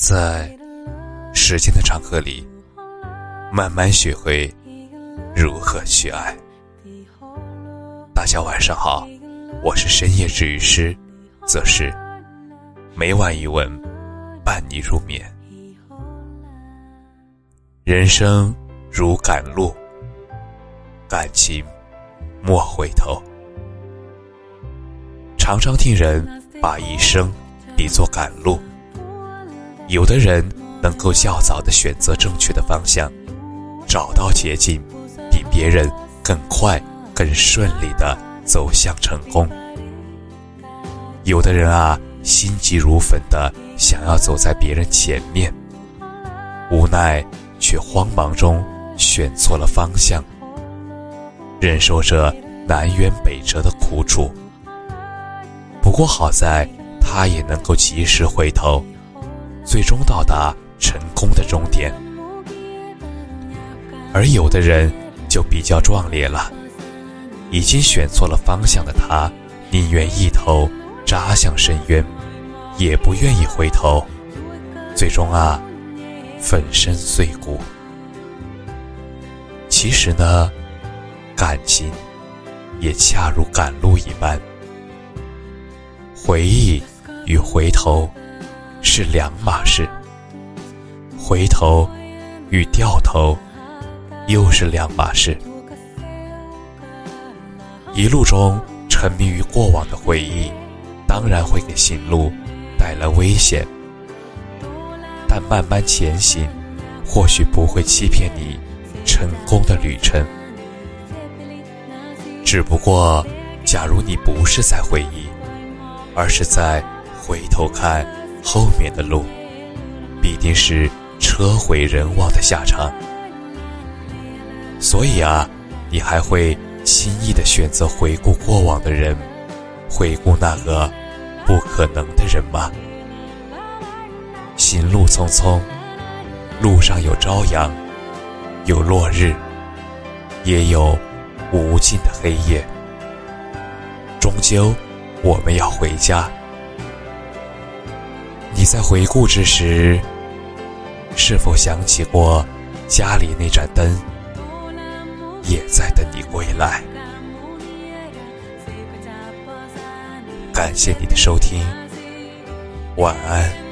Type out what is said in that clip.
在时间的长河里，慢慢学会如何去爱。大家晚上好，我是深夜治愈师，则是每晚一问伴你入眠。人生如赶路，感情莫回头。常常听人把一生比作赶路。有的人能够较早的选择正确的方向，找到捷径，比别人更快、更顺利的走向成功。有的人啊，心急如焚的想要走在别人前面，无奈却慌忙中选错了方向，忍受着南辕北辙的苦楚。不过好在，他也能够及时回头。最终到达成功的终点，而有的人就比较壮烈了。已经选错了方向的他，宁愿一头扎向深渊，也不愿意回头。最终啊，粉身碎骨。其实呢，感情也恰如赶路一般，回忆与回头。是两码事，回头与掉头又是两码事。一路中沉迷于过往的回忆，当然会给行路带来危险。但慢慢前行，或许不会欺骗你成功的旅程。只不过，假如你不是在回忆，而是在回头看。后面的路，必定是车毁人亡的下场。所以啊，你还会轻易的选择回顾过往的人，回顾那个不可能的人吗？行路匆匆，路上有朝阳，有落日，也有无尽的黑夜。终究，我们要回家。你在回顾之时，是否想起过家里那盏灯也在等你归来？感谢你的收听，晚安。